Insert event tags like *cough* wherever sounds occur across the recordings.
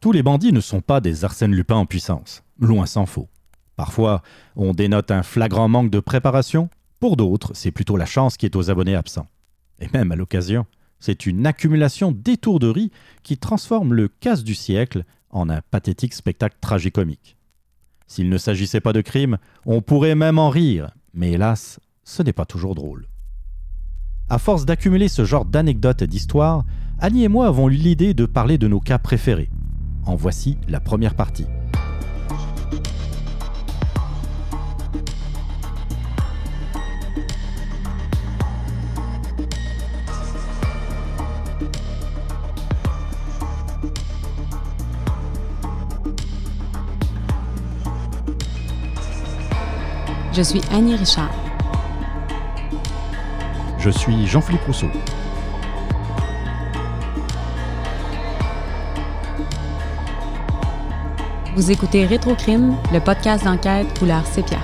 Tous les bandits ne sont pas des Arsène Lupin en puissance, loin s'en faut. Parfois, on dénote un flagrant manque de préparation, pour d'autres, c'est plutôt la chance qui est aux abonnés absents. Et même à l'occasion, c'est une accumulation d'étourderies qui transforme le casse du siècle en un pathétique spectacle tragicomique. S'il ne s'agissait pas de crime, on pourrait même en rire, mais hélas, ce n'est pas toujours drôle. À force d'accumuler ce genre d'anecdotes et d'histoires, Annie et moi avons eu l'idée de parler de nos cas préférés. En voici la première partie. Je suis Annie Richard. Je suis Jean-Philippe Rousseau. Vous écoutez Rétrocrime, le podcast d'enquête couleur sépia.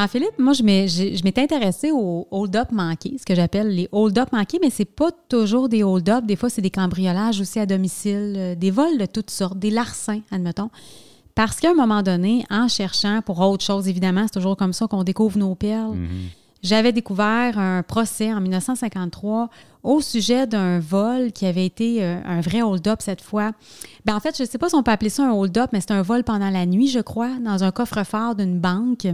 Jean-Philippe, moi, je m'étais intéressée aux hold-up manqués, ce que j'appelle les hold-up manqués, mais c'est pas toujours des hold-up. Des fois, c'est des cambriolages aussi à domicile, euh, des vols de toutes sortes, des larcins, admettons. Parce qu'à un moment donné, en cherchant pour autre chose, évidemment, c'est toujours comme ça qu'on découvre nos perles. Mm-hmm. J'avais découvert un procès en 1953 au sujet d'un vol qui avait été euh, un vrai hold-up cette fois. Ben, en fait, je ne sais pas si on peut appeler ça un hold-up, mais c'est un vol pendant la nuit, je crois, dans un coffre-fort d'une banque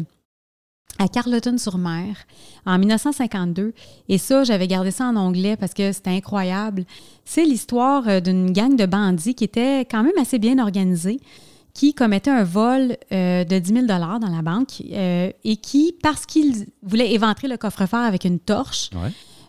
à Carleton-sur-Mer en 1952. Et ça, j'avais gardé ça en anglais parce que c'était incroyable. C'est l'histoire euh, d'une gang de bandits qui était quand même assez bien organisée, qui commettait un vol euh, de 10 000 dans la banque euh, et qui, parce qu'ils voulaient éventrer le coffre-fort avec une torche,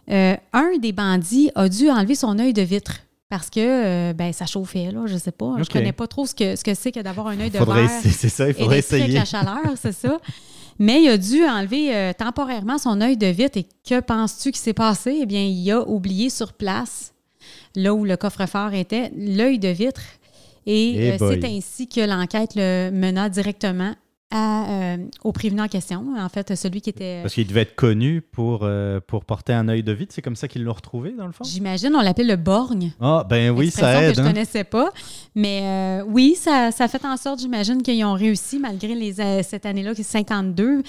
un des bandits a dû enlever son œil de vitre parce que ben, ça chauffait, là, je sais pas. Je connais pas trop ce que c'est ce que, d'avoir un œil de verre. C'est ça, il faudrait essayer. Avec la chaleur, c'est ça. *laughs* Mais il a dû enlever euh, temporairement son œil de vitre. Et que penses-tu qui s'est passé? Eh bien, il a oublié sur place, là où le coffre-fort était, l'œil de vitre. Et eh euh, c'est ainsi que l'enquête le mena directement euh, au prévenu en question, en fait, celui qui était... Parce qu'il devait être connu pour, euh, pour porter un œil de vide, c'est comme ça qu'ils l'ont retrouvé, dans le fond? J'imagine, on l'appelle le borgne. Ah, ben oui, ça aide. que je ne hein. connaissais pas. Mais euh, oui, ça, ça fait en sorte, j'imagine, qu'ils ont réussi, malgré les, cette année-là, qui est 52.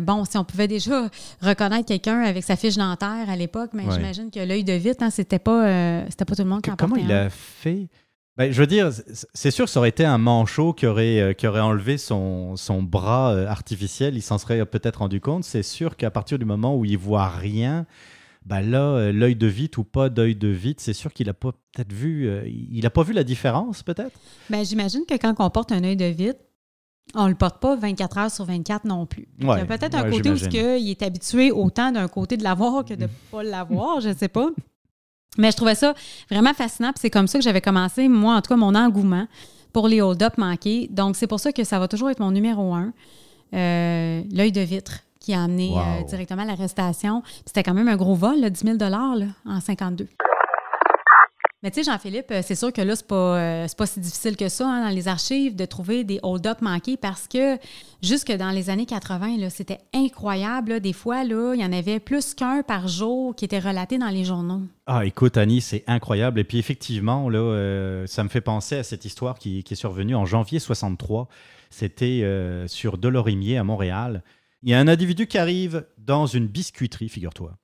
bon, si on pouvait déjà reconnaître quelqu'un avec sa fiche dentaire à l'époque, mais j'imagine que l'œil de vide, hein, c'était pas, c'était pas tout le monde qui en Comment il a fait ben, je veux dire, c'est sûr que ça aurait été un manchot qui aurait, euh, qui aurait enlevé son, son bras euh, artificiel, il s'en serait peut-être rendu compte. C'est sûr qu'à partir du moment où il voit rien, ben là, euh, l'œil de vite ou pas d'œil de vite, c'est sûr qu'il n'a pas peut-être vu, il a pas vu la différence peut-être? Ben, j'imagine que quand on porte un œil de vite, on ne le porte pas 24 heures sur 24 non plus. il y a peut-être un côté où il est habitué autant d'un côté de l'avoir que de ne *laughs* pas l'avoir, je ne sais pas. Mais je trouvais ça vraiment fascinant. c'est comme ça que j'avais commencé, moi, en tout cas, mon engouement pour les hold-up manqués. Donc, c'est pour ça que ça va toujours être mon numéro un. Euh, l'œil de vitre qui a amené euh, directement à l'arrestation. C'était quand même un gros vol, là, 10 000 là, en 52. Mais tu sais, Jean-Philippe, euh, c'est sûr que là, c'est pas, euh, pas si difficile que ça hein, dans les archives de trouver des hold-up manqués parce que jusque dans les années 80, c'était incroyable. Des fois, il y en avait plus qu'un par jour qui était relaté dans les journaux. Ah, écoute, Annie, c'est incroyable. Et puis effectivement, euh, ça me fait penser à cette histoire qui, est survenue en janvier 63. C'était sur Delorimier à Montréal. Il y a un individu qui arrive dans une biscuiterie, figure-toi.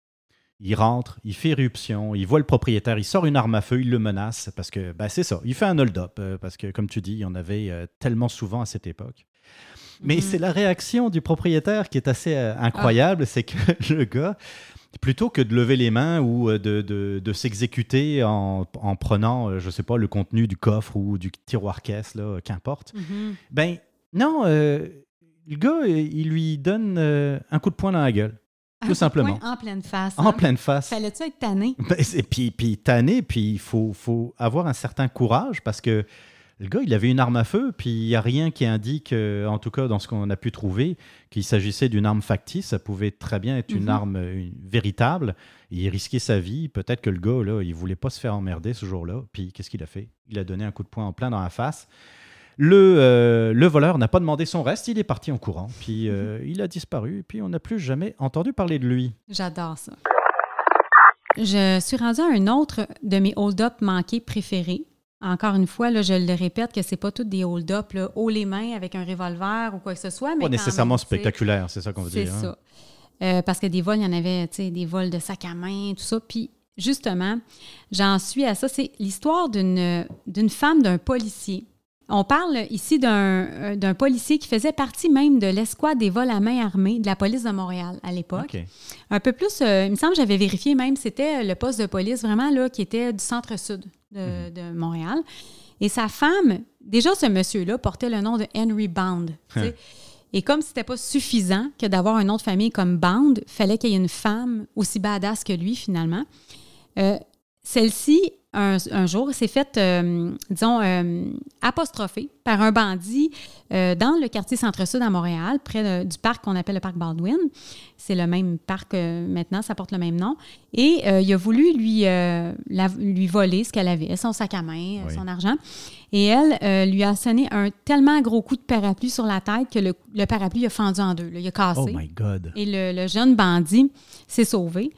Il rentre, il fait éruption, il voit le propriétaire, il sort une arme à feu, il le menace parce que ben, c'est ça, il fait un hold-up euh, parce que, comme tu dis, il y en avait euh, tellement souvent à cette époque. Mais mhm. c'est la réaction du propriétaire qui est assez euh, incroyable. C'est que *laughs* le gars, plutôt que de lever les mains ou de, de, s'exécuter en, en, prenant, je sais pas, le contenu du coffre ou du tiroir caisse, là, qu'importe, mhm. ben non, le gars, il lui donne un coup de poing dans la gueule. Tout simplement. En pleine face. En hein? pleine face. Fallait-tu être tanné? *laughs* Ben, et puis, puis tanné, puis il faut, faut avoir un certain courage parce que le gars, il avait une arme à feu, puis il n'y a rien qui indique, euh, en tout cas dans ce qu'on a pu trouver, qu'il s'agissait d'une arme factice. Ça pouvait très bien être une mhm. arme véritable. Il risquait sa vie. Peut-être que le gars, là, il voulait pas se faire emmerder ce jour-là. Puis qu'est-ce qu'il a fait? Il a donné un coup de poing en plein dans la face. Le, euh, le voleur n'a pas demandé son reste, il est parti en courant, puis euh, mhm. il a disparu, puis on n'a plus jamais entendu parler de lui. J'adore ça. Je suis rendu à un autre de mes hold-up manqués préférés. Encore une fois, là, je le répète que c'est pas tout des hold-up haut les mains avec un revolver ou quoi que ce soit. Mais pas nécessairement spectaculaire, c'est ça qu'on veut dire. C'est hein. ça. Euh, parce que des vols, il y en avait, des vols de sac à main, tout ça. Puis justement, j'en suis à ça. C'est l'histoire d'une femme d'un policier on parle ici euh, d'un policier qui faisait partie même de l'escouade des vols à main armée de la police de Montréal à l'époque. Un peu plus, euh, il me semble que j'avais vérifié même, c'était le poste de police vraiment là qui était du centre-sud de, mhm. Montréal. Et sa femme, déjà ce monsieur-là portait le nom de Henry Bound. Hein. Et comme ce n'était pas suffisant que d'avoir un nom de famille comme Bound, fallait qu'il y ait une femme aussi badass que lui finalement. Euh, celle-ci un, jour, s'est fait, euh, disons, euh, apostrophé par un bandit euh, dans le quartier Centre-Sud à Montréal, près du parc qu'on appelle le parc Baldwin. C'est le même parc maintenant, ça porte le même nom. Et il a voulu lui, lui voler ce qu'elle avait, son sac à main, son argent. Et elle lui a sonné un tellement gros coup de parapluie sur la tête que le, parapluie a fendu en deux. il a cassé. Oh my God! Et le, le jeune bandit s'est sauvé.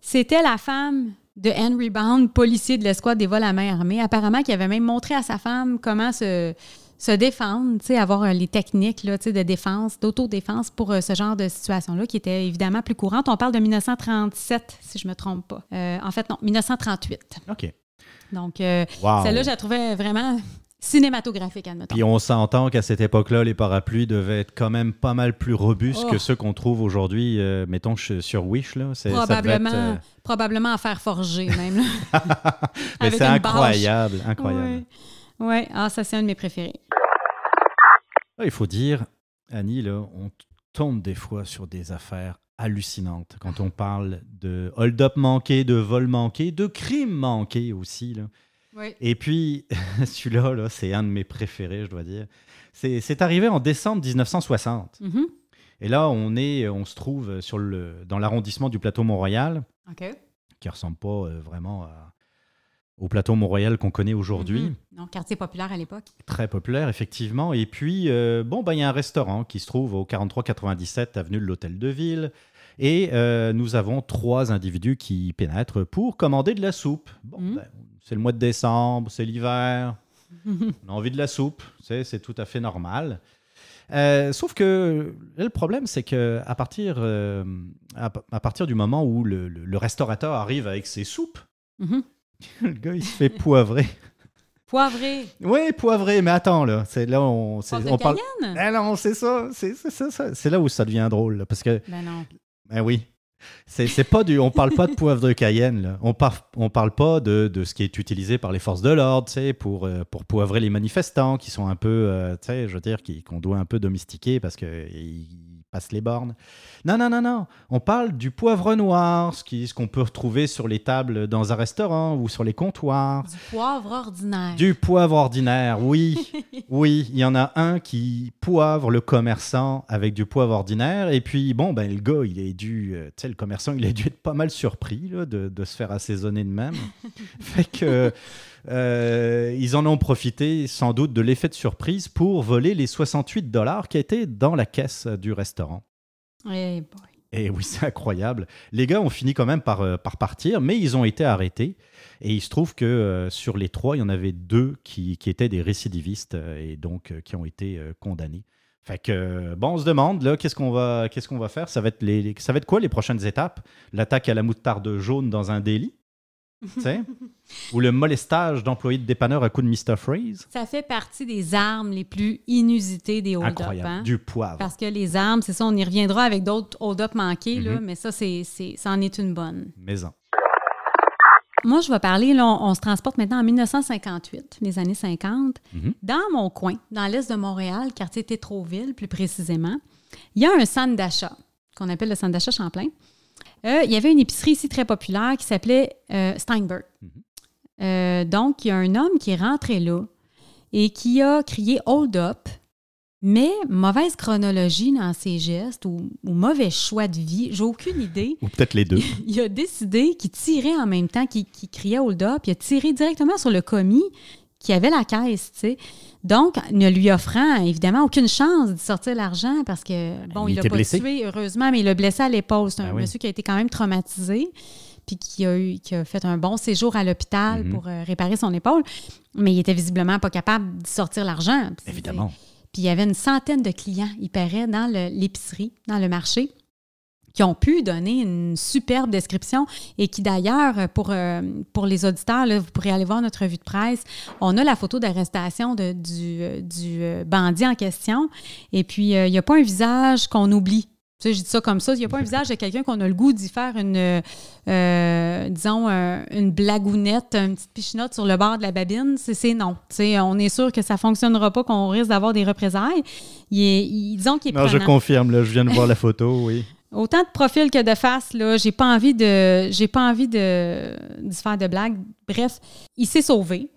C'était la femme de Henry Bound, policier de l'escouade des vols à main armée. Apparemment, qui avait même montré à sa femme comment se, se défendre, avoir euh, les techniques là, de défense, d'autodéfense pour euh, ce genre de situation-là, qui était évidemment plus courante. On parle de 1937, si je ne me trompe pas. Euh, en fait, non, 1938. OK. Donc, celle-là, je la trouvais vraiment cinématographique, admettons. Puis on s'entend qu'à cette époque-là, les parapluies devaient être quand même pas mal plus robustes que oh. ceux qu'on trouve aujourd'hui, euh, mettons sur Wish. Là. Probablement, euh, probablement à faire forger même. *laughs* Mais c'est incroyable, incroyable. Oui, ouais. ah, ça c'est un de mes préférés. Ah, il faut dire, Annie, là, on tombe des fois sur des affaires hallucinantes quand on parle de hold-up manqué, de vol manqué, de crime manqué aussi. Là. Et puis, *laughs* celui-là, -là, c'est un de mes préférés, je dois dire. C'est arrivé en décembre 1960. Mm-hmm. Et là, on, est, on se trouve sur le, dans l'arrondissement du plateau Mont-Royal, qui ne ressemble pas euh, vraiment au plateau Mont-Royal qu'on connaît aujourd'hui. Mm-hmm. Non, quartier populaire à l'époque. Très populaire, effectivement. Et puis, euh, bon, ben, il y a un restaurant qui se trouve au 4397 avenue de l'Hôtel de Ville. Et euh, nous avons trois individus qui pénètrent pour commander de la soupe. Bon, mm. ben, c'est le mois de décembre, c'est l'hiver, *laughs* on a envie de la soupe, c'est tout à fait normal. Euh, sauf que le problème, c'est que à partir, euh, à, partir du moment où le, restaurateur arrive avec ses soupes, mhm. *laughs* le gars, il se fait poivrer. Poivré. Oui, poivré, mais attends, là. C'est là on, on parle. Eh non, c'est ça. C'est là où ça devient drôle. parce que. Ben non. Ben oui. C'est pas du. On parle pas de poivre de Cayenne. On, par, on parle pas de, de, ce qui est utilisé par les forces de l'ordre, pour, euh, pour poivrer les manifestants qui sont un peu, euh, je veux dire, qu'on doit un peu domestiquer parce qu'ils passent les bornes. Non, non, non, non. On parle du poivre noir, ce qu'on peut retrouver sur les tables dans un restaurant ou sur les comptoirs. Du poivre ordinaire. Du poivre ordinaire, oui. *laughs* oui, il y en a un qui poivre le commerçant avec du poivre ordinaire. Et puis, bon, ben, le gars, il est dû, euh, tu sais, le commerçant, il a dû être pas mal surpris de, de, se faire assaisonner de même. *laughs* fait que. Euh, ils en ont profité sans doute de l'effet de surprise pour voler les 68 dollars qui étaient dans la caisse du restaurant. Et oui, c'est incroyable. Les gars ont fini quand même par, euh, par partir, mais ils ont été arrêtés. Et il se trouve que euh, sur les trois, il y en avait deux qui, qui étaient des récidivistes et donc qui ont été condamnés. Fait que, bon, on se demande, là, qu'est-ce qu'on va, qu'est-ce qu'on va faire? Ça va, être les, ça va être quoi les prochaines étapes? L'attaque à la moutarde jaune dans un délit? *laughs* Ou le molestage d'employés de dépanneur à coup de Mr. Freeze. Ça fait partie des armes les plus inusitées des hold-up. Hein? Du poivre. Parce que les armes, c'est ça, on y reviendra avec d'autres hold-up manqués, là, mhm. mais ça, c'est, ça en est une bonne. Maison. Moi, je vais parler, là, on, se transporte maintenant en 1958, les années 50. Mhm. Dans mon coin, dans l'est de Montréal, quartier Tétroville plus précisément, il y a un centre d'achat qu'on appelle le centre d'achat Champlain. Euh, il y avait une épicerie ici très populaire qui s'appelait euh, Steinberg. Mhm. Euh, donc, il y a un homme qui est rentré là et qui a crié Hold up, mais mauvaise chronologie dans ses gestes ou, mauvais choix de vie, j'ai aucune idée. Ou peut-être les deux. *laughs* il a décidé qu'il tirait en même temps qu'il criait Hold up, il a tiré directement sur le commis qui avait la caisse, tu sais. Donc, ne lui offrant évidemment aucune chance de sortir l'argent parce que, bon, il l'a pas tué, heureusement, mais il l'a blessé à l'épaule. C'est un ah monsieur qui a été quand même traumatisé puis qui a, eu, qui a fait un bon séjour à l'hôpital mhm. pour euh, réparer son épaule, mais il était visiblement pas capable de sortir l'argent. Évidemment. Puis il y avait une centaine de clients, il paraît, dans l'épicerie, dans le marché qui ont pu donner une superbe description et qui d'ailleurs, pour, euh, pour les auditeurs, vous pourrez aller voir notre revue de presse, on a la photo d'arrestation du, du euh, bandit en question. Et puis, euh, il n'y a pas un visage qu'on oublie. Tu sais, je dis ça comme ça. Il n'y a pas un *laughs* visage de quelqu'un qu'on a le goût d'y faire une, disons, une blagounette, une petite pichinotte sur le bord de la babine. C'est non. Tu sais, on est sûr que ça ne fonctionnera pas, qu'on risque d'avoir des représailles. Il est, disons qu'il est Non, je confirme. Là, je viens de voir la photo, oui. Autant de profil que de face, là, j'ai pas envie de. J'ai pas envie de, de se faire de blagues. Bref, il s'est sauvé.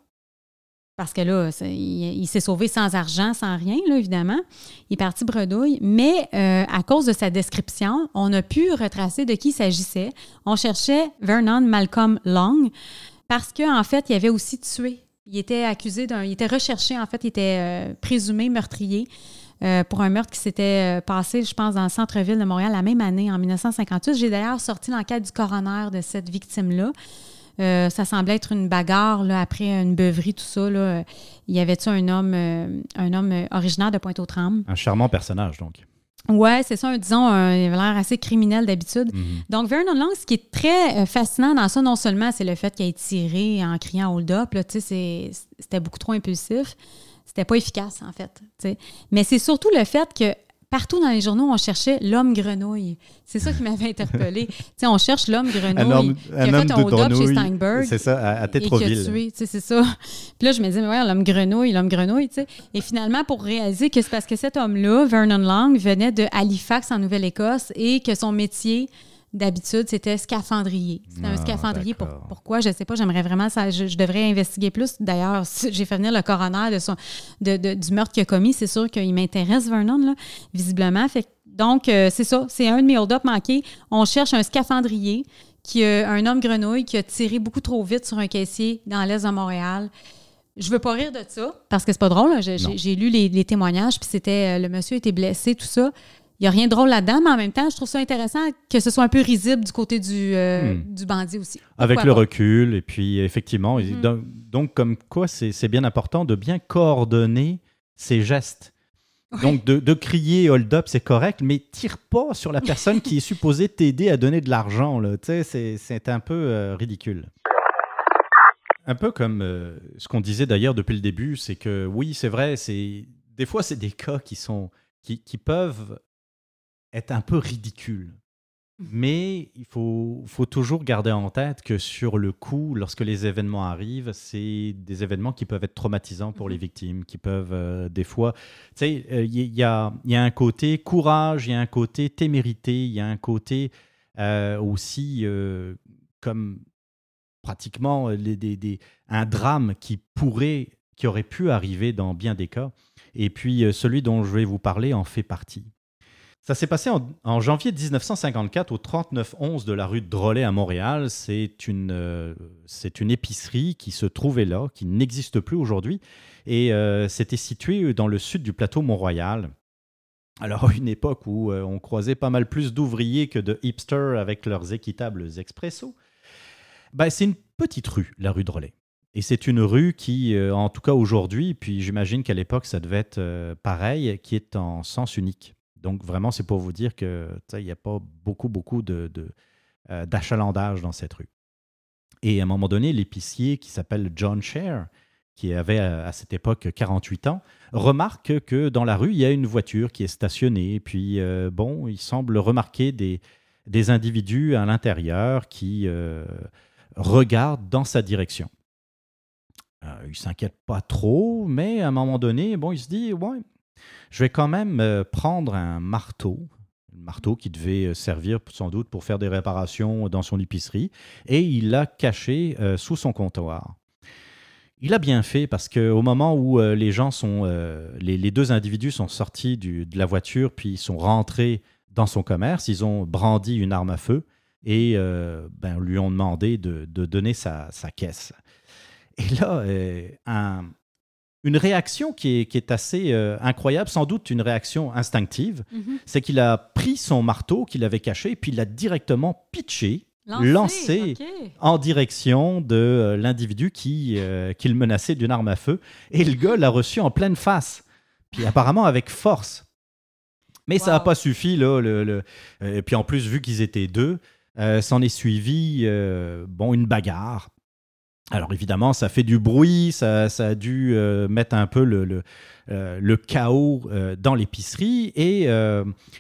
Parce que là, il, s'est sauvé sans argent, sans rien, là, évidemment. Il est parti bredouille. Mais euh, à cause de sa description, on a pu retracer de qui il s'agissait. On cherchait Vernon Malcolm Long parce qu'en en fait, il avait aussi tué. Il était accusé d'un. Il était recherché, en fait, il était euh, présumé meurtrier. Euh, pour un meurtre qui s'était euh, passé, je pense, dans le centre-ville de Montréal la même année, en 1958. J'ai d'ailleurs sorti l'enquête du coroner de cette victime-là. Euh, ça semblait être une bagarre là, après une beuverie, tout ça. Là. Il y avait-tu un homme, un homme originaire de Pointe-aux-Trembles? Un charmant personnage, donc. Ouais, c'est ça, disons, un, il avait l'air assez criminel d'habitude. Mhm. Donc, Vernon Long, ce qui est très fascinant dans ça, non seulement c'est le fait qu'il ait tiré en criant hold up, c'était beaucoup trop impulsif, c'était pas efficace, en fait. Mais c'est surtout le fait que partout dans les journaux, on cherchait l'homme grenouille. C'est ça qui m'avait *laughs* interpellé. on cherche l'homme grenouille qui a fait un hold-up chez Steinberg. C'est ça, à, à Tétroville. c'est ça. *laughs* Puis là, je me disais, mais ouais, l'homme grenouille, l'homme grenouille. Et finalement, pour réaliser que c'est parce que cet homme-là, Vernon Long, venait de Halifax, en Nouvelle-Écosse, et que son métier, D'habitude, c'était scaphandrier. C'était un ah, scaphandrier. pourquoi? Je ne sais pas. J'aimerais vraiment ça. Je, devrais investiguer plus. D'ailleurs, *laughs* j'ai fait venir le coroner de son, de, du meurtre qu'il a commis. C'est sûr qu'il m'intéresse, Vernon, là, visiblement. Fait, donc, euh, c'est ça. C'est un de mes hold-up manqués. On cherche un scaphandrier, qui a un homme grenouille qui a tiré beaucoup trop vite sur un caissier dans l'est de Montréal. Je veux pas rire de ça parce que c'est pas drôle. J'ai lu les, les témoignages, puis c'était euh, le monsieur était blessé, tout ça il n'y a rien de drôle là-dedans, mais en même temps, je trouve ça intéressant que ce soit un peu risible du côté du, euh, hmm. du bandit aussi. Avec le recul, et puis effectivement, hmm. donc, comme quoi c'est bien important de bien coordonner ses gestes. Donc de, crier hold up, c'est correct, mais tire pas sur la personne qui est supposée t'aider à donner de l'argent. C'est un peu euh, ridicule. Un peu comme euh, ce qu'on disait d'ailleurs depuis le début, c'est que oui, c'est vrai, c'est des fois c'est des cas qui sont qui, qui peuvent est un peu ridicule. Mmh. Mais il faut, faut, toujours garder en tête que sur le coup, lorsque les événements arrivent, c'est des événements qui peuvent être traumatisants pour les mmh. victimes, qui peuvent euh, des fois... Tu sais, euh, il y, a, y, a, un côté courage, il y a un côté témérité, il y a un côté euh, aussi comme pratiquement les, des, des, un drame qui pourrait, qui aurait pu arriver dans bien des cas. Et puis celui dont je vais vous parler en fait partie. Ça s'est passé en, janvier 1954 au 3911 de la rue Drolet à Montréal. C'est une, euh, c'est une épicerie qui se trouvait là, qui n'existe plus aujourd'hui. Et euh, c'était situé dans le sud du plateau Mont-Royal. Alors, une époque où euh, on croisait pas mal plus d'ouvriers que de hipsters avec leurs équitables expressos, bah, c'est une petite rue, la rue Drolet. Et c'est une rue qui, en tout cas aujourd'hui, puis j'imagine qu'à l'époque ça devait être pareil, qui est en sens unique. Donc, vraiment, c'est pour vous dire qu'il n'y a pas beaucoup, beaucoup de, euh, d'achalandage dans cette rue. Et à un moment donné, l'épicier qui s'appelle John Share, qui avait à cette époque 48 ans, remarque que dans la rue, il y a une voiture qui est stationnée. Puis, euh, bon, il semble remarquer des, des individus à l'intérieur qui euh, regardent dans sa direction. Euh, il s'inquiète pas trop, mais à un moment donné, bon, il se dit, ouais, je vais quand même prendre un marteau, un marteau qui devait servir sans doute pour faire des réparations dans son épicerie, et il l'a caché sous son comptoir. Il a bien fait parce qu'au moment où euh, les gens sont, euh, les, deux individus sont sortis de la voiture puis sont rentrés dans son commerce, ils ont brandi une arme à feu et euh, ben, lui ont demandé de, donner sa, caisse. Et là, une réaction qui est, assez incroyable, sans doute une réaction instinctive, mm-hmm. c'est qu'il a pris son marteau qu'il avait caché puis il l'a directement pitché lancé, en direction de euh, l'individu qui, euh, qui le menaçait d'une arme à feu. Et le gars l'a reçu en pleine face. Puis apparemment avec force. Mais ça n'a pas suffi. Là, le, Et puis en plus, vu qu'ils étaient deux, euh, s'en est suivi bon, une bagarre. Alors évidemment, ça fait du bruit, ça, a dû euh, mettre un peu le, le, euh, chaos euh, dans l'épicerie. Et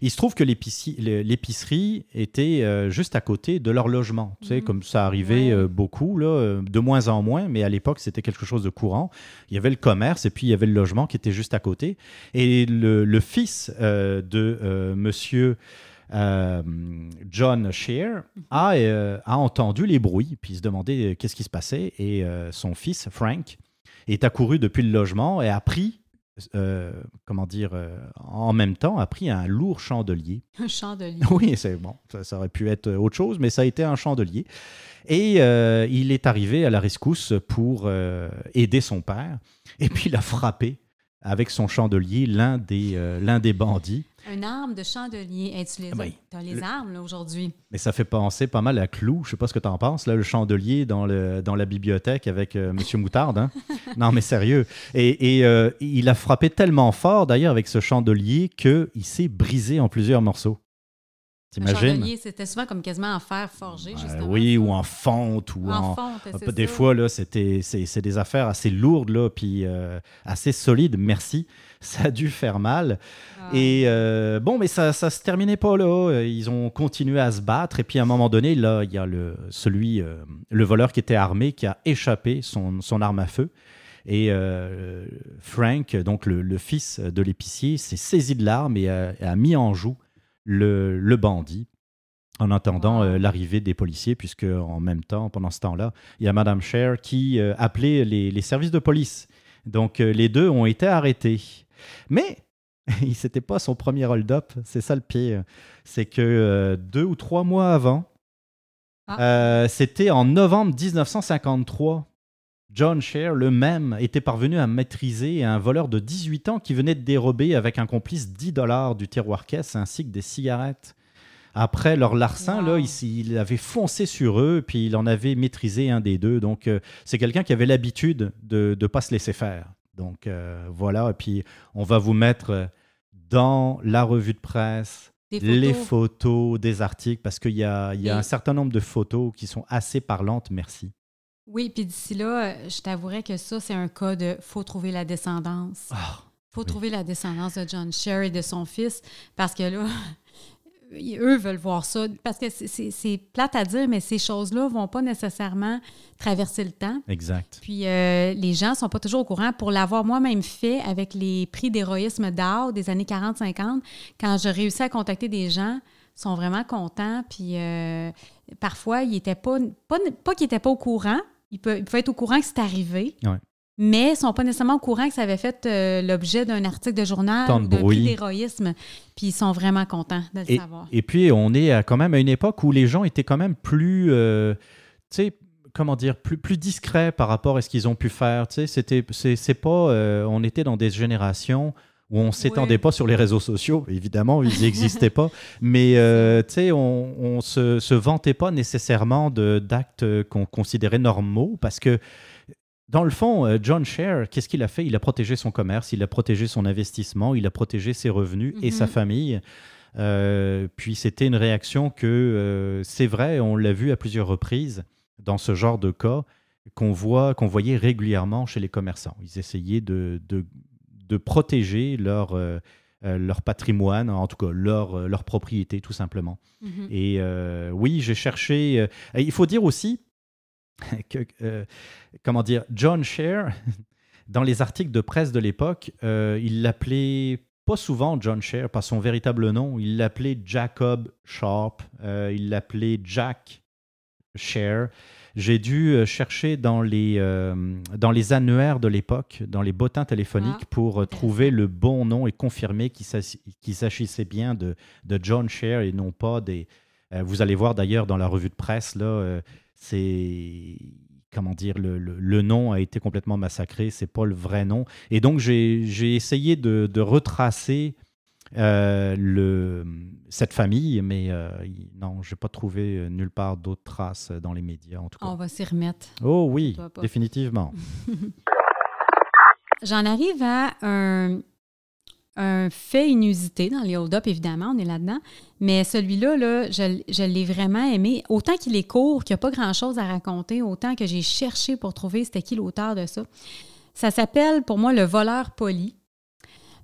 il se trouve que l'épicerie était juste à côté de leur logement. Tu sais, mhm. comme ça arrivait beaucoup, là, de moins en moins, mais à l'époque, c'était quelque chose de courant. Il y avait le commerce et puis il y avait le logement qui était juste à côté. Et le, le fils de monsieur... Euh, John Shear a, euh, a, entendu les bruits, puis se demandait euh, qu'est-ce qui se passait. Et son fils, Frank, est accouru depuis le logement et a pris, comment dire, en même temps, a pris un lourd chandelier. *laughs* Un chandelier. Oui, c'est bon, ça, aurait pu être autre chose, mais ça a été un chandelier. Et il est arrivé à la rescousse pour aider son père. Et puis il a frappé avec son chandelier l'un des, l'un des bandits. Une arme de chandelier. tu les, as les armes aujourd'hui. Mais ça fait penser pas mal à Clou. Je sais pas ce que tu en penses, là, le chandelier dans, le, dans la bibliothèque avec M. Euh, Monsieur Moutarde. Hein? *laughs* non, mais sérieux. Et, et euh, il a frappé tellement fort, d'ailleurs, avec ce chandelier, qu'il s'est brisé en plusieurs morceaux. T'imagines? C'était souvent comme quasiment en fer forgé, justement. oui, ou en fonte. Ou en, fonte, Des fois, là, c'était, c'est, des affaires assez lourdes, là, puis euh, assez solides, merci. Ça a dû faire mal. Ah. Et euh, bon, mais ça ne se terminait pas là. Ils ont continué à se battre. Et puis, à un moment donné, là, il y a le, celui, euh, le voleur qui était armé, qui a échappé son, son arme à feu. Et Frank, donc le, fils de l'épicier, s'est saisi de l'arme et a mis en joue le, bandit en attendant euh, l'arrivée des policiers, puisque en même temps, pendant ce temps-là, il y a Madame Cher qui euh, appelait les, services de police. Donc euh, les deux ont été arrêtés. Mais *laughs* ce n'était pas son premier hold-up, c'est ça le pire. C'est que deux ou trois mois avant, ah. c'était en novembre 1953, John Share, le même, était parvenu à maîtriser un voleur de 18 ans qui venait de dérober avec un complice 10 dollars du tiroir caisse ainsi que des cigarettes. Après leur larcin, là, il, avait foncé sur eux, puis il en avait maîtrisé un des deux. Donc, euh, c'est quelqu'un qui avait l'habitude de ne pas se laisser faire. Donc, euh, voilà. Et puis, on va vous mettre dans la revue de presse les photos des articles, parce qu'il y a, y a un certain nombre de photos qui sont assez parlantes. Merci. Oui, puis d'ici là, je t'avouerais que ça, c'est un cas de faut trouver la descendance. Il ah, faut trouver la descendance de John Sherry et de son fils, parce que là, eux veulent voir ça. Parce que c'est plate à dire, mais ces choses-là ne vont pas nécessairement traverser le temps. Exact. Puis euh, les gens ne sont pas toujours au courant. Pour l'avoir moi-même fait avec les prix d'héroïsme d'art des années 40-50, quand j'ai réussi à contacter des gens, sont vraiment contents. Puis euh, parfois, ils étaient pas, pas, pas qu'ils n'étaient pas au courant, ils peuvent, être au courant que c'est arrivé. Mais ils ne sont pas nécessairement au courant que ça avait fait euh, l'objet d'un article de journal, d'un prix d'héroïsme. Puis ils sont vraiment contents de le savoir. Et puis, on est quand même à une époque où les gens étaient quand même plus, euh, tu sais, comment dire, plus, plus discrets par rapport à ce qu'ils ont pu faire. Tu sais, c'était, c'est, pas, on était dans des générations où on s'étendait pas sur les réseaux sociaux, évidemment, ils *laughs* n'existaient pas, mais euh, tu sais, on, on se, se, vantait pas nécessairement d'actes qu'on considérait normaux, parce que dans le fond, euh, John Share, qu'est-ce qu'il a fait? Il a protégé son commerce, il a protégé son investissement, il a protégé ses revenus et sa mhm. famille. Euh, puis c'était une réaction que, c'est vrai, on l'a vu à plusieurs reprises, dans ce genre de cas qu'on voit, qu'on voyait régulièrement chez les commerçants. Ils essayaient de, de, protéger leur, euh, euh, leur patrimoine, en tout cas leur, euh, leur propriété, tout simplement. Mhm. Et oui, j'ai cherché. il faut dire aussi *laughs* que, comment dire, John Share, *laughs* dans les articles de presse de l'époque, il l'appelait pas souvent John Share par son véritable nom. Il l'appelait Jacob Sharp. il l'appelait Jack Share. J'ai dû euh, chercher dans les, euh, dans les annuaires de l'époque, dans les bottins téléphoniques, ah, pour euh, trouver le bon nom et confirmer qu'il s'agissait bien de, de John Share et non pas des. vous allez voir d'ailleurs dans la revue de presse, là, c'est comment dire, le, le, nom a été complètement massacré, c'est pas le vrai nom. Et donc, j'ai essayé de, de retracer euh, le, cette famille, mais euh, non, je n'ai pas trouvé euh, nulle part d'autres traces dans les médias, en tout cas. On va s'y remettre. Oh oui, définitivement. *laughs* *laughs* J'en arrive à un, un, fait inusité dans les hold-up, évidemment, on est là-dedans, mais celui-là, là, je, l'ai vraiment aimé. Autant qu'il est court, qu'il n'y a pas grand-chose à raconter, autant que j'ai cherché pour trouver c'était qui l'auteur de ça. Ça s'appelle pour moi Le voleur poli.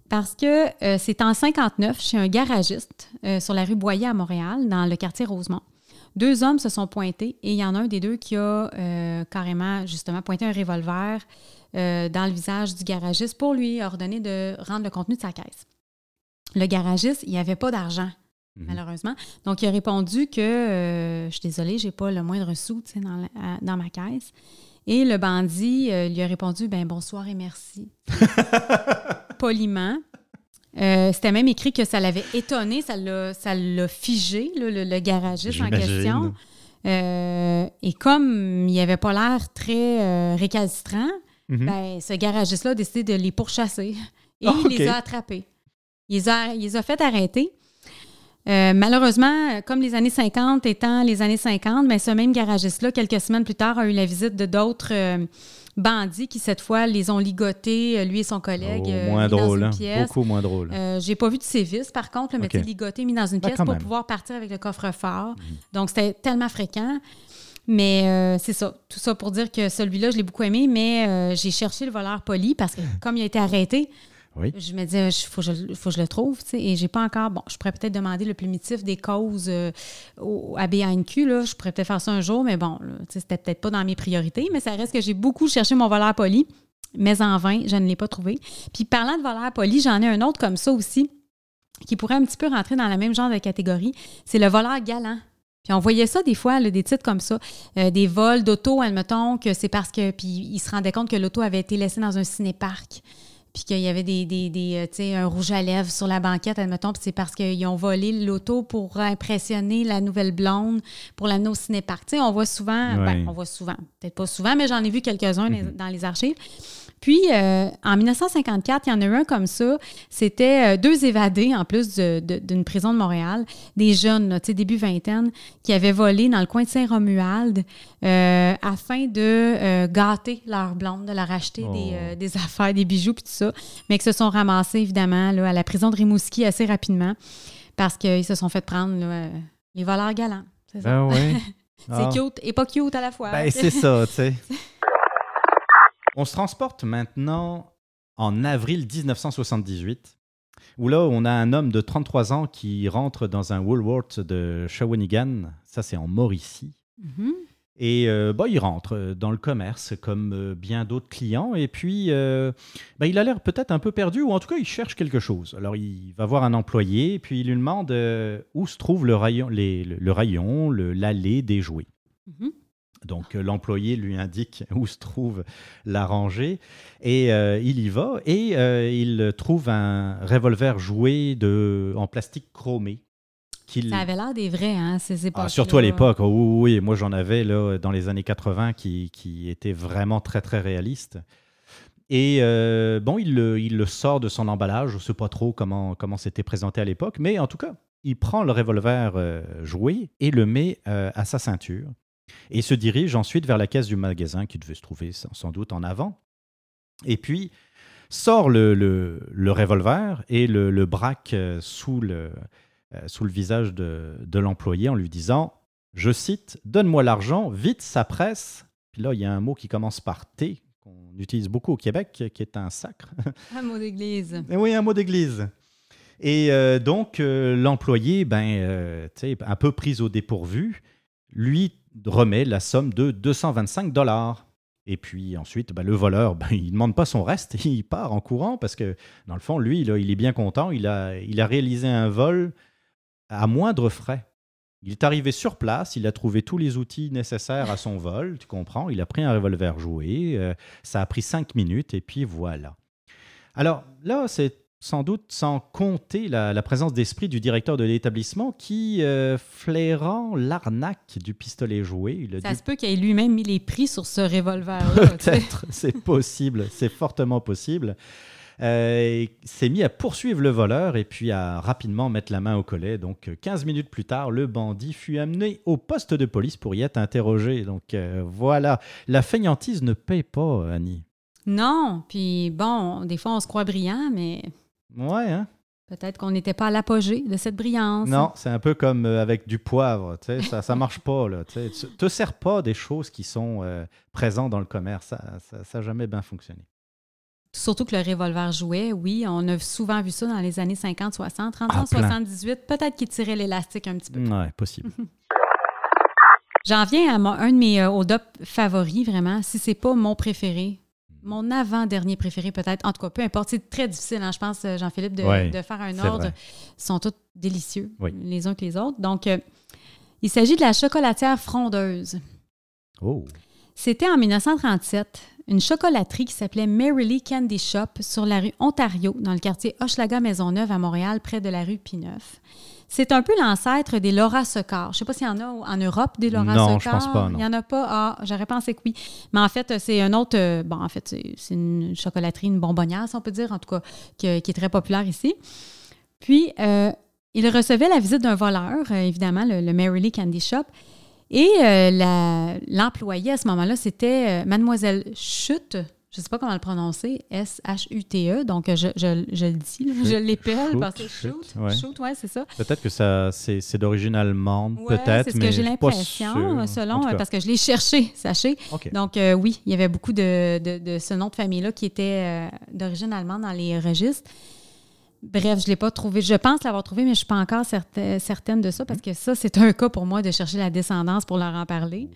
Parce que euh, c'est en 59 chez un garagiste euh, sur la rue Boyer à Montréal, dans le quartier Rosemont. Deux hommes se sont pointés et il y en a un des deux qui a euh, carrément, justement, pointé un revolver dans le visage du garagiste pour lui ordonner de rendre le contenu de sa caisse. Le garagiste, il n'y avait pas d'argent, mhm. malheureusement. Donc, il a répondu que je suis désolé, j'ai pas le moindre sou dans, dans ma caisse. Et le bandit lui a répondu ben bonsoir et merci. *laughs* poliment. Euh, c'était même écrit que ça l'avait étonné, ça l'a figé, le, garagiste en question. Euh, et comme il avait pas l'air très euh, récalcitrant, mhm. ben, ce garagiste-là a décidé de les pourchasser. *laughs* Et il les a attrapés. Il les a, il les a fait arrêter. malheureusement, comme les années 50 étant les années 50, mais ben, ce même garagiste-là, quelques semaines plus tard, a eu la visite de d'autres bandits qui, cette fois, les ont ligotés, euh, lui et son collègue. Oh, euh, moins drôle, hein? beaucoup moins drôle. Euh, j'ai pas vu de sévices, par contre, le okay. ligoté, mis dans une ben, pièce pour pouvoir partir avec le coffre-fort. Mhm. Donc, c'était tellement fréquent. Mais c'est ça. Tout ça pour dire que celui-là, je l'ai beaucoup aimé, mais j'ai cherché le voleur poli parce que, comme il a été arrêté, je me disais, il faut, que je le trouve. Et j'ai pas encore. Bon, je pourrais peut-être demander le primitif des causes euh, au, à BNQ. Là. Je pourrais peut-être faire ça un jour, mais bon, c'était peut-être pas dans mes priorités. Mais ça reste que j'ai beaucoup cherché mon voleur poli, mais en vain, je ne l'ai pas trouvé. Puis parlant de voleur poli, j'en ai un autre comme ça aussi qui pourrait un petit peu rentrer dans la même genre de catégorie. C'est le voleur galant. Puis on voyait ça des fois, des titres comme ça, euh, des vols d'auto, admettons que c'est parce que. Puis il se rendait compte que l'auto avait été laissée dans un cinéparc puis qu'il y avait des, des, des euh, un rouge à lèvres sur la banquette, admettons, puis c'est parce qu'ils ont volé l'auto pour impressionner la nouvelle blonde, pour l'amener au cinépark. Tu sais, on voit souvent, ben, on voit souvent, peut-être pas souvent, mais j'en ai vu quelques-uns dans les archives. Puis, euh, en 1954, il y en a eu un comme ça. C'était euh, deux évadés, en plus d'une prison de Montréal, des jeunes, là, début vingtaine, qui avaient volé dans le coin de Saint-Romuald euh, afin de gâter leur blonde, de leur acheter des, oh. des, affaires, des bijoux, puis tout ça, mais qui se sont ramassés, évidemment, là, à la prison de Rimouski assez rapidement parce qu'ils se sont fait prendre les voleurs galants. C'est ça? Ben oui. *laughs* c'est ah. cute et pas cute à la fois. Ben, c'est ça, tu sais. *laughs* On se transporte maintenant en avril 1978, où là, on a un homme de 33 ans qui rentre dans un Woolworth de Shawinigan. Ça, c'est en Mauricie. Mm-hmm. Et euh, bah, il rentre dans le commerce comme euh, bien d'autres clients. Et puis, euh, bah, il a l'air peut-être un peu perdu, ou en tout cas, il cherche quelque chose. Alors, il va voir un employé, et puis il lui demande où se trouve le rayon, le, rayon l'allée des jouets. Mm-hmm. Donc euh, l'employé lui indique *laughs* où se trouve la rangée et euh, il y va et euh, il trouve un revolver joué de, en plastique chromé. Ça avait l'air des vrais, hein, ces ah, époques. surtout à l'époque, oui, oui, moi j'en avais là, dans les années 80 qui, qui étaient vraiment très très réalistes. Et bon, il le, il le, sort de son emballage, je ne sais pas trop comment, comment c'était présenté à l'époque, mais en tout cas, il prend le revolver joué et le met à sa ceinture et se dirige ensuite vers la caisse du magasin qui devait se trouver sans, doute en avant. Et puis sort le, le, revolver et le, le braque euh, sous le, euh, sous le visage de, de l'employé en lui disant Je cite Donne-moi l'argent, vite, ça presse. Puis là, il y a un mot qui commence par T, qu'on utilise beaucoup au Québec, qui est un sacre. *laughs* Un mot d'église. Oui, un mot d'église. Et euh, donc, euh, l'employé, ben, euh, un peu pris au dépourvu, lui remet la somme de 225 dollars. Et puis ensuite, ben, le voleur, ben, il ne demande pas son reste, *laughs* il part en courant parce que, dans le fond, lui, il est bien content. Il a, il a réalisé un vol à moindre frais. Il est arrivé sur place, il a trouvé tous les outils nécessaires à son vol, tu comprends. Il a pris un revolver joué, ça a pris cinq minutes et puis voilà. Alors là, c'est sans doute sans compter la, présence d'esprit du directeur de l'établissement qui, euh, flairant l'arnaque du pistolet joué, il ça se peut qu'il ait lui-même mis les prix sur ce revolver-là. Peut-être, *laughs* c'est possible, c'est fortement possible. Euh, s'est mis à poursuivre le voleur et puis à rapidement mettre la main au collet. Donc, 15 minutes plus tard, le bandit fut amené au poste de police pour y être interrogé. Donc, euh, voilà, la feignantise ne paye pas, Annie. Non, puis bon, des fois on se croit brillant, mais Ouais, hein? Peut-être qu'on n'était pas à l'apogée de cette brillance. Non, c'est un peu comme euh, avec du poivre. Ça ne marche pas. Tu ne te sers pas des choses qui sont euh, présentes dans le commerce. Ça n'a jamais bien fonctionné. Surtout que le revolver jouait, oui, on a souvent vu ça dans les années 50, 60, 30 ans, 78. Peut-être qu'il tirait l'élastique un petit peu. Oui, possible. *laughs* J'en viens à un de mes euh, favoris, vraiment. Si c'est pas mon préféré, mon avant-dernier préféré, peut-être. En tout cas, peu importe. C'est très difficile, hein, je pense, euh, Jean-Philippe, de, faire un ordre. Ils sont tous délicieux, les uns que les autres. Donc, euh, il s'agit de la chocolatière frondeuse. Oh. C'était en 1937, une chocolaterie qui s'appelait Lee Candy Shop sur la rue Ontario, dans le quartier Hochelaga-Maisonneuve à Montréal, près de la rue Pineuf. C'est un peu l'ancêtre des Laura Secar. Je ne sais pas s'il y en a en Europe des Laura non, je pense pas. Il n'y en a pas. Ah, j'aurais pensé que oui. Mais en fait, c'est un autre. Euh, bon, en fait, c'est une chocolaterie, une bonbonnière, si on peut dire, en tout cas, qui, est très populaire ici. Puis, euh, il recevait la visite d'un voleur, euh, évidemment, le, le Lee Candy Shop. Et l'employé à ce moment-là, c'était Mademoiselle Chute, je ne sais pas comment le prononcer, S-H-U-T-E, donc je, le dis, je l'épelle parce que shoot, shoot, ouais, c'est ça. Peut-être que ça, c'est, d'origine allemande, peut-être, c'est ce que j'ai l'impression, selon, parce que je l'ai cherché, *laughs* sachez. Donc euh, oui, il y avait beaucoup de, ce nom de famille-là qui était euh, d'origine allemande dans les registres. Bref, je ne l'ai pas trouvé. Je pense l'avoir trouvé, mais je ne suis pas encore certaine de ça, parce que ça, c'est un cas pour moi de chercher la descendance pour leur en parler.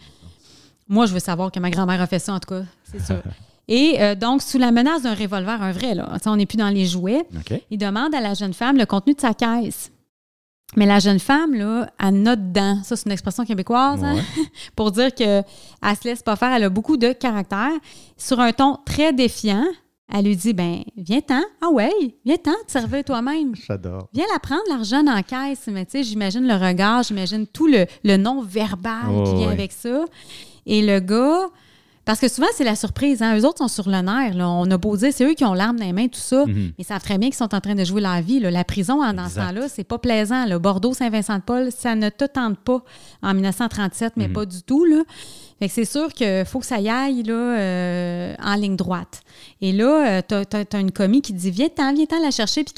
Moi, je veux savoir que ma grand-mère a fait ça, en tout cas, c'est sûr. *laughs* Et euh, donc, sous la menace d'un revolver, un vrai, là, on n'est plus dans les jouets, il demande à la jeune femme le contenu de sa caisse. Mais la jeune femme, là, elle note dedans. Ça, c'est une expression québécoise, hein? *laughs* pour dire qu'elle ne se laisse pas faire. Elle a beaucoup de caractère. Sur un ton très défiant, elle lui dit ben viens-t'en. Ah ouais, viens-t'en, te servir toi-même. J'adore. Viens la prendre, l'argent la caisse. Mais tu sais, j'imagine le regard, j'imagine tout le, non-verbal qui vient avec ça. Et le gars, parce que souvent, c'est la surprise. Hein? Eux autres sont sur le nerf. On a beau dire, c'est eux qui ont l'arme dans les mains, tout ça. Mhm. Mais ils savent très bien qu'ils sont en train de jouer la vie. La prison, en, dans ce temps-là, c'est pas plaisant. Le Bordeaux-Saint-Vincent-de-Paul, ça ne te tente pas en 1937, mais mhm. pas du tout. Là. Fait que c'est sûr qu'il faut que ça y aille là, euh, en ligne droite. Et là, euh, tu as, une commis qui dit Viens-t'en, viens-t'en la chercher, puis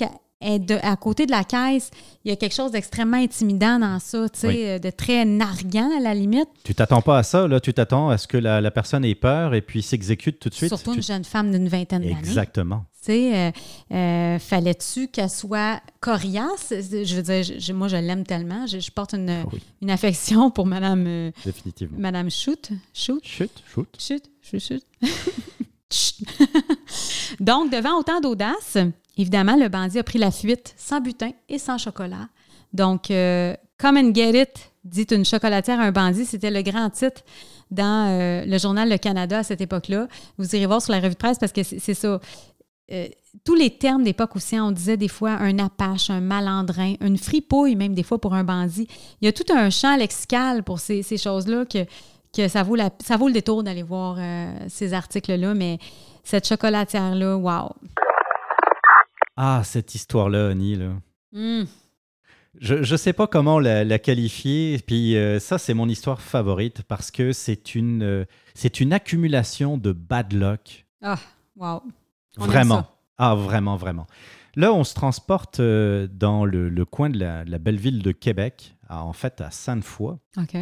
à côté de la caisse, il y a quelque chose d'extrêmement intimidant dans ça, tu sais, de très narguant à la limite. Tu t'attends pas à ça, là. Tu t'attends à ce que la, personne ait peur et puis s'exécute tout de suite. Surtout une jeune femme d'une vingtaine d'années. Exactement. Tu sais, euh, euh, fallait-tu qu'elle soit coriace? Je veux dire, moi, je l'aime tellement. Je, porte une, ah une, affection pour Madame... Euh, Définitivement. Madame Shoot. Shoot? Shoot. Shoot. Shoot. Shoot. Shoot. *laughs* *laughs* Donc, devant autant d'audace, évidemment, le bandit a pris la fuite sans butin et sans chocolat. Donc, euh, Come and Get It, dit une chocolatière à un bandit, c'était le grand titre dans euh, le journal Le Canada à cette époque-là. Vous irez voir sur la revue de presse parce que c'est ça. Euh, tous les termes d'époque aussi, on disait des fois un apache, un malandrin, une fripouille même des fois pour un bandit. Il y a tout un champ lexical pour ces, choses-là que, ça vaut le détour d'aller voir ces articles-là, mais cette chocolatière-là, wow! Ah, cette histoire-là, Annie, là. Hmm. Je ne sais pas comment la, qualifier. Puis euh, ça, c'est mon histoire favorite parce que c'est une, euh, c'est une accumulation de bad luck. Ah, wow. vraiment. Ah, vraiment, vraiment. Là, on se transporte euh, dans le, coin de la, belle ville de Québec, en fait à Sainte-Foy. OK.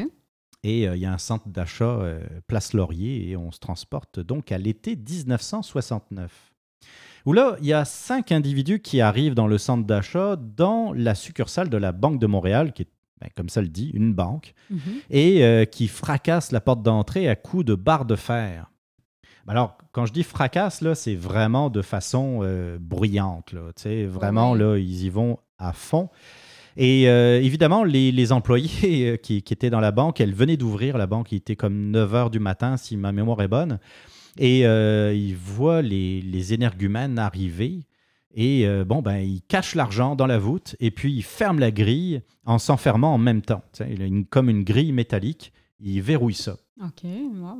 Et il y a un centre d'achat Place Laurier et on se transporte donc à l'été 1969. Où là, il y a cinq individus qui arrivent dans le centre d'achat dans la succursale de la Banque de Montréal, qui est ben, comme ça le dit, une banque, mhm. et euh, qui fracasse la porte d'entrée à coups de barre de fer. Alors, quand je dis fracasse, là, c'est vraiment de façon euh, bruyante. Là, vraiment, là, ils y vont à fond. Et euh, évidemment, les, employés qui, étaient dans la banque, elles venaient d'ouvrir la banque, il était comme 9 h du matin, si ma mémoire est bonne. Et ils voient les, les énergumènes arriver et euh, bon, ben, il cache l'argent dans la voûte et puis il ferme la grille en s'enfermant en même temps. Il a une, comme une grille métallique, il verrouille ça.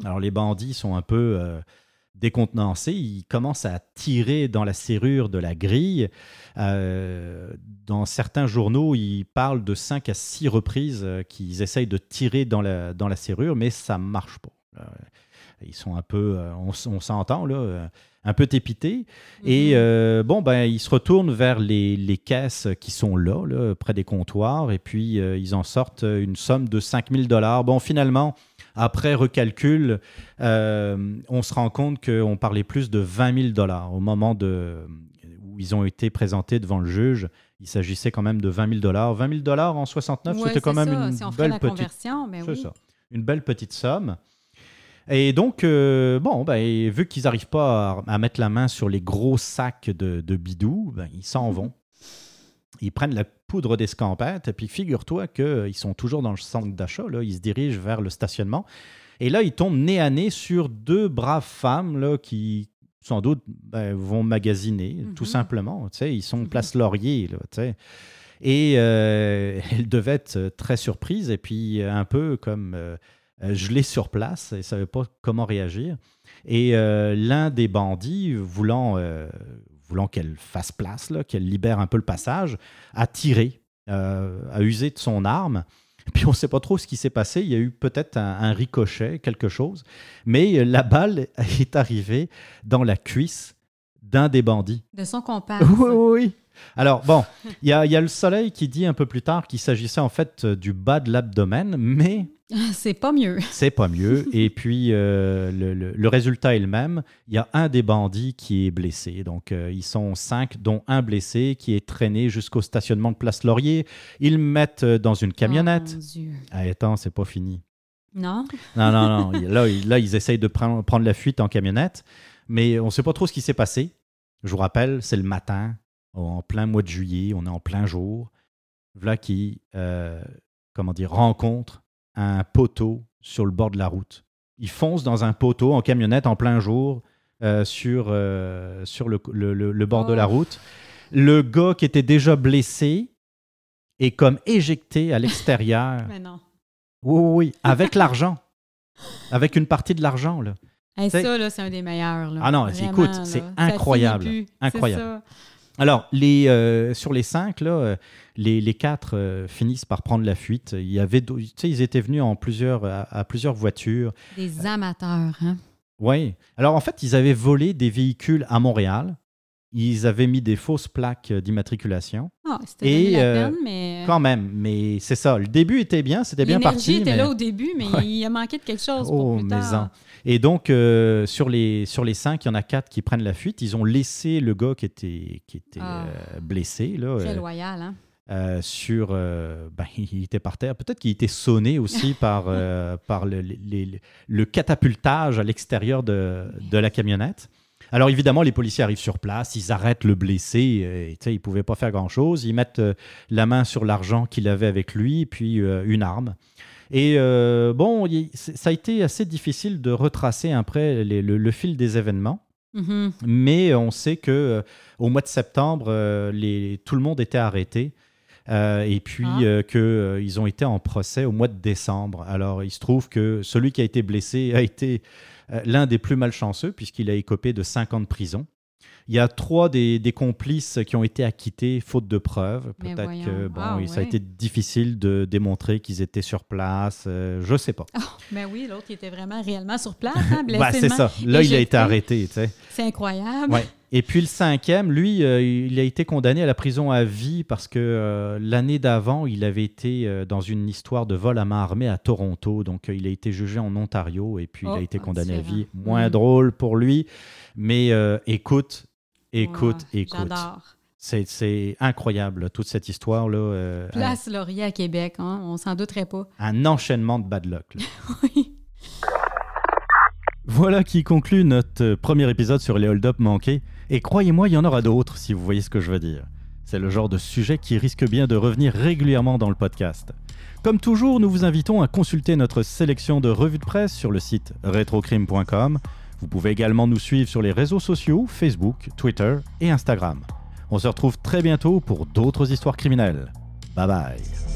Alors les bandits sont un peu euh, décontenancés, ils commencent à tirer dans la serrure de la grille. Euh, dans certains journaux, ils parlent de 5 à 6 reprises qu'ils essayent de tirer dans la, dans la serrure, mais ça ne marche pas. Ils sont un peu, on, on s'entend là un peu tépité. Et mhm. euh, bon, ben, ils se retournent vers les, les, caisses qui sont là, là, près des comptoirs, et puis euh, ils en sortent une somme de 5000 dollars. Bon, finalement, après recalcul, euh, on se rend compte qu'on parlait plus de 20 000 dollars au moment de, où ils ont été présentés devant le juge. Il s'agissait quand même de 20 000 dollars. 20 000 dollars en 69, c'était quand même une belle petite. ça, une belle petite somme. Et donc, euh, bon, ben, vu qu'ils n'arrivent pas à, mettre la main sur les gros sacs de, bidou, ben, ils s'en mhm. vont. Ils prennent la poudre d'escampette, et puis figure-toi qu'ils sont toujours dans le centre d'achat, ils se dirigent vers le stationnement. Et là, ils tombent nez à nez sur deux braves femmes là, qui, sans doute, ben, vont magasiner, tout mhm. simplement. Ils sont mhm. place Laurier. Là, et euh, *laughs* elles devaient être très surprises, et puis un peu comme... Euh, euh, je l'ai sur place et ne savait pas comment réagir. Et euh, l'un des bandits, voulant, euh, voulant qu'elle fasse place, qu'elle libère un peu le passage, a tiré, a usé de son arme. *laughs* Puis on ne sait pas trop ce qui s'est passé. Il y a eu peut-être un, ricochet, quelque chose. Mais la balle *laughs* est arrivée dans la cuisse d'un des bandits. De son comparse. Oui, oui, oui. Alors, bon, il y a, y a, le soleil qui dit un peu plus tard qu'il s'agissait en fait du bas de l'abdomen, mais *laughs* C'est pas mieux. C'est pas mieux. *laughs* Et puis, euh, le, résultat est le même. Il y a un des bandits qui est blessé. Donc, euh, ils sont cinq, dont un blessé qui est traîné jusqu'au stationnement de Place Laurier. Ils le mettent euh, dans une camionnette. Oh, Ah, attends, c'est pas fini. Non? Non, non, non. *laughs* là, là, ils essayent de prendre, prendre la fuite en camionnette. Mais on ne sait pas trop ce qui s'est passé. Je vous rappelle, c'est le matin, en plein mois de juillet, on est en plein jour. Voilà qui, comment dire, rencontre un poteau sur le bord de la route. Il fonce dans un poteau en camionnette en plein jour euh, sur, euh, sur le, bord de la oh. route. Le gars qui était déjà blessé est comme éjecté à l'extérieur. *laughs* Mais non. Oui, oui, oui, avec l'argent. Avec une partie de l'argent, là. ça, là, c'est un des meilleurs. Ah non, écoute, c'est incroyable. Incroyable. Alors, les, euh, sur les cinq, là, euh, les, les quatre euh, finissent par prendre la fuite. Il y avait, ils étaient venus en plusieurs, à, plusieurs voitures. Des amateurs, hein? Oui. Alors, en fait, ils avaient volé des véhicules à Montréal. Ils avaient mis des fausses plaques d'immatriculation. Ah, c'était peine, mais... Quand même, mais c'est ça. Le début était bien, c'était bien parti. L'énergie était là au début, mais *laughs* il a manqué de quelque chose pour oh, plus tard. Et donc, euh, sur, les, sur les cinq, il y en a quatre qui prennent la fuite. Ils ont laissé le gars qui était, qui était ah. euh, blessé. Là, Très euh, loyal, hein? sur, ben, *laughs* il était par terre. Peut-être qu'il était sonné aussi *laughs* par, par le, le, catapultage à l'extérieur de, de, la camionnette. Alors évidemment, les policiers arrivent sur place, ils arrêtent le blessé, et, ils ne pouvaient pas faire grand-chose. Ils mettent la main sur l'argent qu'il avait avec lui, puis une arme. Et euh, bon, ça a été assez difficile de retracer après le, fil des événements. Mm-hmm. Mais on sait que euh, au mois de septembre, euh, les, tout le monde était arrêté. et puis ah. qu'ils ont été en procès au mois de décembre. Alors, il se trouve que celui qui a été blessé a été l'un des plus malchanceux, puisqu'il a écopé de 5 ans de prison. Il y a trois des, complices qui ont été acquittés faute de preuves. Peut-être que bon, ah, ça a été difficile de démontrer qu'ils étaient sur place. Euh, je ne sais pas. Oh, mais oui, l'autre était vraiment réellement sur place, hein, *laughs* bah, c'est ça. Là, il a été arrêté. C'est incroyable. Ouais. Et puis le cinquième, lui, euh, il a été condamné à la prison à vie parce que euh, l'année d'avant, il avait été euh, dans une histoire de vol à main armée à Toronto. Donc il a été jugé en Ontario et puis il a oh, été condamné à vie. Moins mm. drôle pour lui. Mais écoute, écoute, écoute. C'est incroyable, toute cette histoire-là. Place Laurier à Québec, hein? on s'en douterait pas. *laughs* Un enchaînement de bad luck. oui. Voilà qui conclut notre premier épisode sur les hold-up manqués. Et croyez-moi, il y en aura d'autres si vous voyez ce que je veux dire. C'est le genre de sujet qui risque bien de revenir régulièrement dans le podcast. Comme toujours, nous vous invitons à consulter notre sélection de revues de presse sur le site retrocrime.com. Vous pouvez également nous suivre sur les réseaux sociaux Facebook, Twitter et Instagram. On se retrouve très bientôt pour d'autres histoires criminelles. Bye bye.